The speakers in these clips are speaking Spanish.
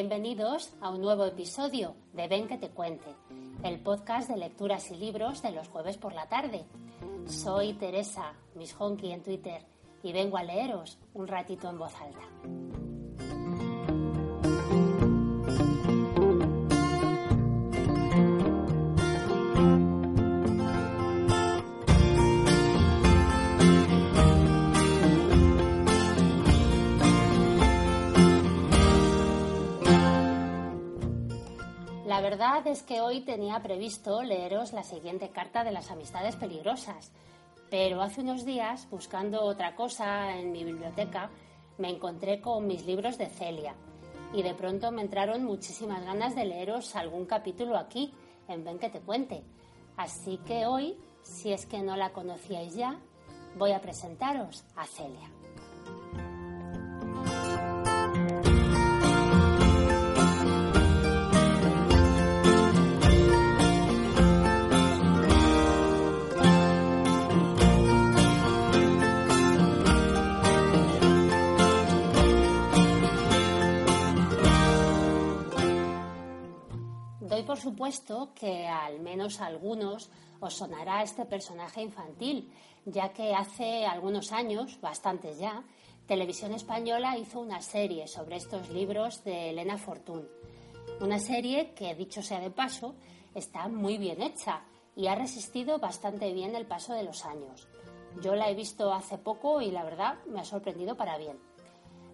Bienvenidos a un nuevo episodio de Ven que te cuente, el podcast de lecturas y libros de los jueves por la tarde. Soy Teresa, Miss Honky en Twitter, y vengo a leeros un ratito en voz alta. Verdad es que hoy tenía previsto leeros la siguiente carta de las amistades peligrosas, pero hace unos días, buscando otra cosa en mi biblioteca, me encontré con mis libros de Celia y de pronto me entraron muchísimas ganas de leeros algún capítulo aquí, en Ven que te cuente. Así que hoy, si es que no la conocíais ya, voy a presentaros a Celia. Por supuesto que al menos algunos os sonará este personaje infantil, ya que hace algunos años, bastantes ya, Televisión Española hizo una serie sobre estos libros de Elena Fortún. Una serie que, dicho sea de paso, está muy bien hecha y ha resistido bastante bien el paso de los años. Yo la he visto hace poco y la verdad me ha sorprendido para bien.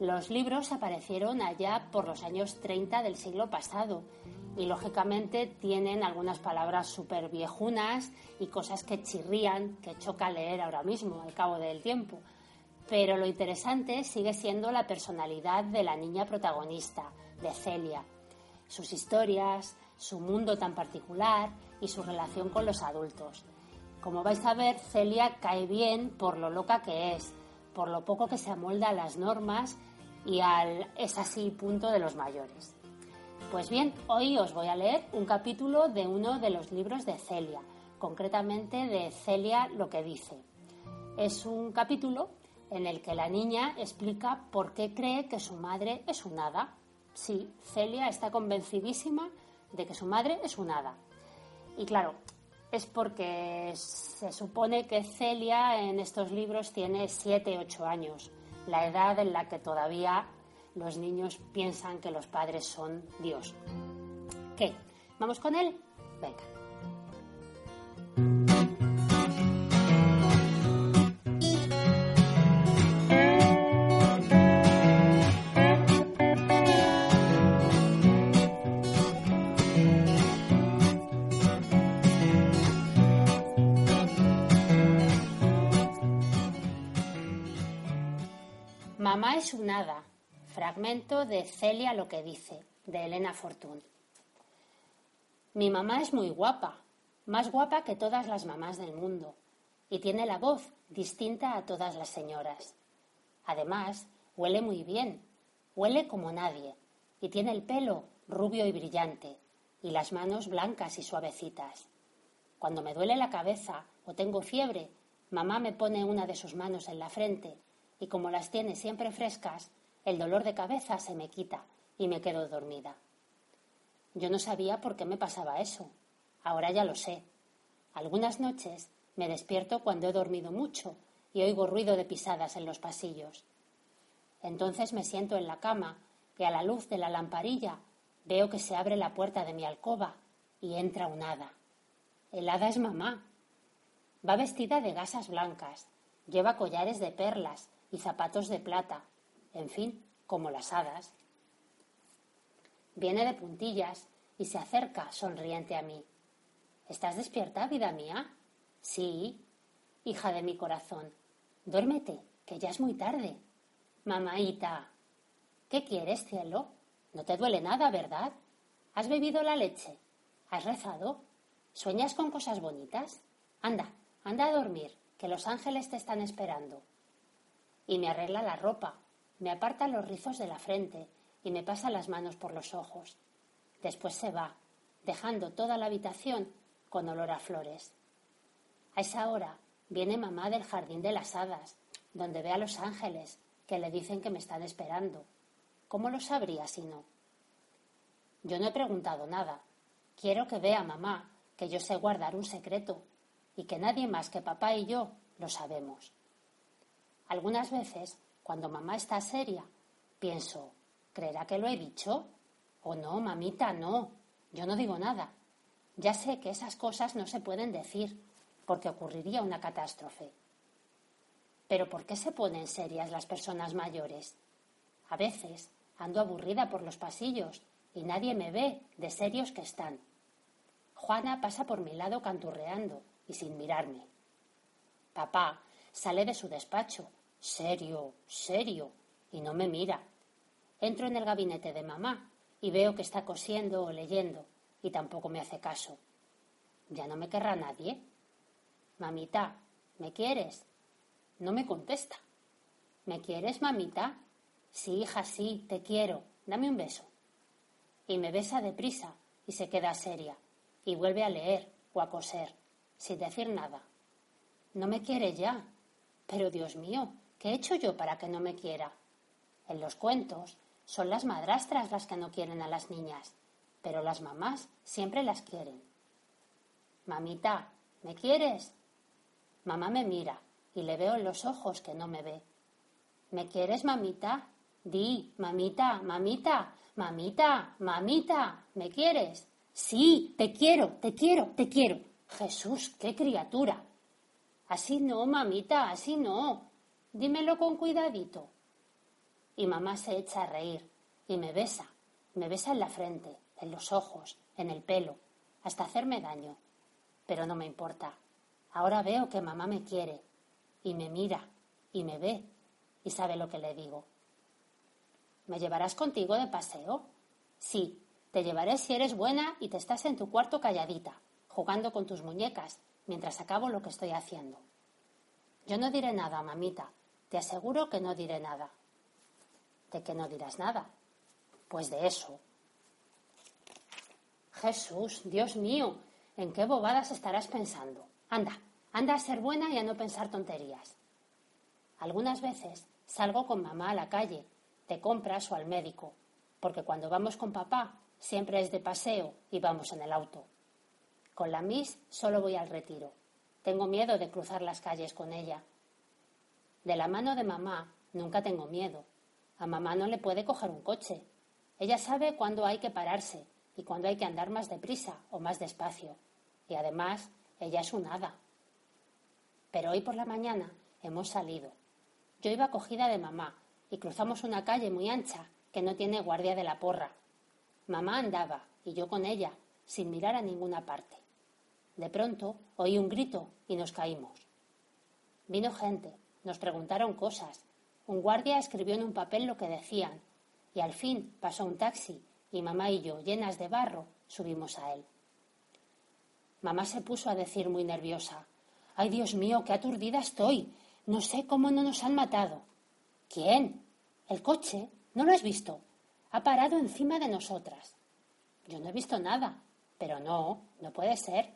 Los libros aparecieron allá por los años 30 del siglo pasado y lógicamente tienen algunas palabras súper viejunas y cosas que chirrían, que choca leer ahora mismo al cabo del tiempo. Pero lo interesante sigue siendo la personalidad de la niña protagonista, de Celia, sus historias, su mundo tan particular y su relación con los adultos. Como vais a ver, Celia cae bien por lo loca que es, por lo poco que se amolda a las normas y al es así punto de los mayores. Pues bien, hoy os voy a leer un capítulo de uno de los libros de Celia, concretamente de Celia lo que dice. Es un capítulo en el que la niña explica por qué cree que su madre es un hada. Sí, Celia está convencidísima de que su madre es un hada. Y claro, es porque se supone que Celia en estos libros tiene 7-8 años, la edad en la que todavía los niños piensan que los padres son Dios. ¿Qué? ¿Vamos con él? Venga. Mamá es un hada, Fragmento de Celia lo que dice, de Elena Fortún. Mi mamá es muy guapa, más guapa que todas las mamás del mundo, y tiene la voz distinta a todas las señoras. Además, huele muy bien, huele como nadie, y tiene el pelo rubio y brillante, y las manos blancas y suavecitas. Cuando me duele la cabeza o tengo fiebre, mamá me pone una de sus manos en la frente, y como las tiene siempre frescas, el dolor de cabeza se me quita y me quedo dormida. Yo no sabía por qué me pasaba eso. Ahora ya lo sé. Algunas noches me despierto cuando he dormido mucho y oigo ruido de pisadas en los pasillos. Entonces me siento en la cama y a la luz de la lamparilla veo que se abre la puerta de mi alcoba y entra un hada. El hada es mamá. Va vestida de gasas blancas, lleva collares de perlas y zapatos de plata, en fin, como las hadas. Viene de puntillas y se acerca sonriente a mí. ¿Estás despierta, vida mía? Sí, hija de mi corazón. Duérmete, que ya es muy tarde. Mamaita. ¿Qué quieres, cielo? No te duele nada, ¿verdad? ¿Has bebido la leche? ¿Has rezado? ¿Sueñas con cosas bonitas? Anda, anda a dormir, que los ángeles te están esperando. Y me arregla la ropa, me aparta los rizos de la frente y me pasa las manos por los ojos. Después se va, dejando toda la habitación con olor a flores. A esa hora viene mamá del jardín de las hadas, donde ve a los ángeles que le dicen que me están esperando. ¿Cómo lo sabría si no? Yo no he preguntado nada. Quiero que vea mamá que yo sé guardar un secreto y que nadie más que papá y yo lo sabemos. Algunas veces, cuando mamá está seria, pienso, ¿creerá que lo he dicho? O no, mamita, no. Yo no digo nada. Ya sé que esas cosas no se pueden decir, porque ocurriría una catástrofe. Pero ¿por qué se ponen serias las personas mayores? A veces ando aburrida por los pasillos y nadie me ve de serios que están. Juana pasa por mi lado canturreando y sin mirarme. Papá sale de su despacho, serio, serio, y no me mira. Entro en el gabinete de mamá y veo que está cosiendo o leyendo y tampoco me hace caso. Ya no me querrá nadie. Mamita, ¿me quieres? No me contesta. ¿Me quieres, mamita? Sí, hija, sí, te quiero. Dame un beso. Y me besa deprisa y se queda seria y vuelve a leer o a coser, sin decir nada. No me quiere ya. Pero Dios mío, ¿qué he hecho yo para que no me quiera? En los cuentos son las madrastras las que no quieren a las niñas, pero las mamás siempre las quieren. Mamita, ¿me quieres? Mamá me mira y le veo en los ojos que no me ve. ¿Me quieres, mamita? Di, mamita, mamita, mamita, mamita, ¿me quieres? Sí, te quiero, te quiero, te quiero. Jesús, qué criatura. Así no, mamita, así no. Dímelo con cuidadito. Y mamá se echa a reír y me besa, me besa en la frente, en los ojos, en el pelo, hasta hacerme daño. Pero no me importa. Ahora veo que mamá me quiere y me mira y me ve y sabe lo que le digo. ¿Me llevarás contigo de paseo? Sí, te llevaré si eres buena y te estás en tu cuarto calladita, jugando con tus muñecas, mientras acabo lo que estoy haciendo. Yo no diré nada, mamita. Te aseguro que no diré nada. ¿De qué no dirás nada? Pues de eso. Jesús, Dios mío, ¿en qué bobadas estarás pensando? Anda, Anda a ser buena y a no pensar tonterías. Algunas veces salgo con mamá a la calle, de compras o al médico, porque cuando vamos con papá siempre es de paseo y vamos en el auto. Con la Miss solo voy al retiro. Tengo miedo de cruzar las calles con ella. De la mano de mamá nunca tengo miedo. A mamá no le puede coger un coche. Ella sabe cuándo hay que pararse y cuándo hay que andar más deprisa o más despacio. Y además, ella es un hada. Pero hoy por la mañana hemos salido. Yo iba cogida de mamá y cruzamos una calle muy ancha que no tiene guardia de la porra. Mamá andaba y yo con ella, sin mirar a ninguna parte. De pronto oí un grito y nos caímos. Vino gente, nos preguntaron cosas. Un guardia escribió en un papel lo que decían y al fin pasó un taxi y mamá y yo, llenas de barro, subimos a él. Mamá se puso a decir muy nerviosa Ay, Dios mío, qué aturdida estoy. No sé cómo no nos han matado. ¿Quién? El coche. ¿No lo has visto? Ha parado encima de nosotras. Yo no he visto nada. Pero no, no puede ser.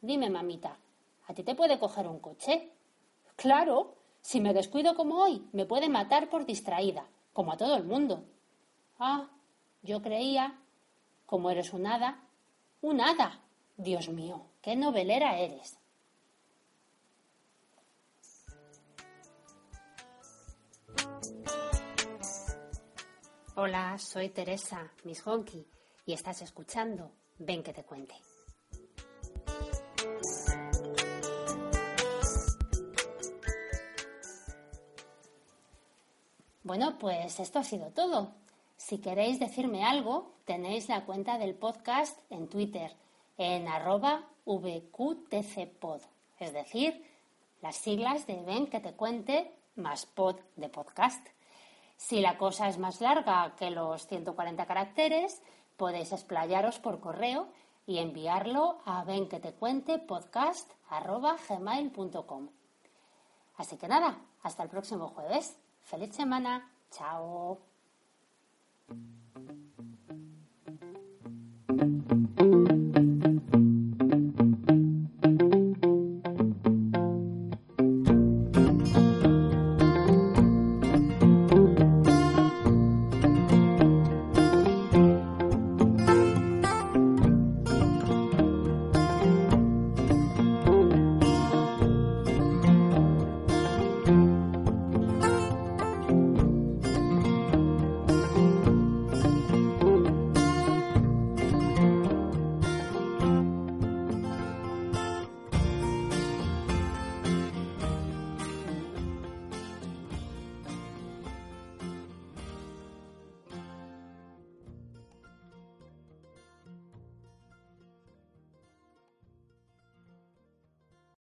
Dime, mamita, ¿a ti te puede coger un coche? Claro, si me descuido como hoy, me puede matar por distraída, como a todo el mundo. Ah, yo creía, como eres un hada, un hada. Dios mío, qué novelera eres. Hola, soy Teresa, Miss Honky, y estás escuchando Ven que te cuente. Bueno, pues esto ha sido todo. Si queréis decirme algo, tenéis la cuenta del podcast en Twitter, en arroba vqtcpod, es decir, las siglas de Ven que te cuente más pod de podcast. Si la cosa es más larga que los 140 caracteres, podéis explayaros por correo y enviarlo a venquetecuentepodcast.gmail.com Así que nada, hasta el próximo jueves. ¡Feliz semana! ¡Chao!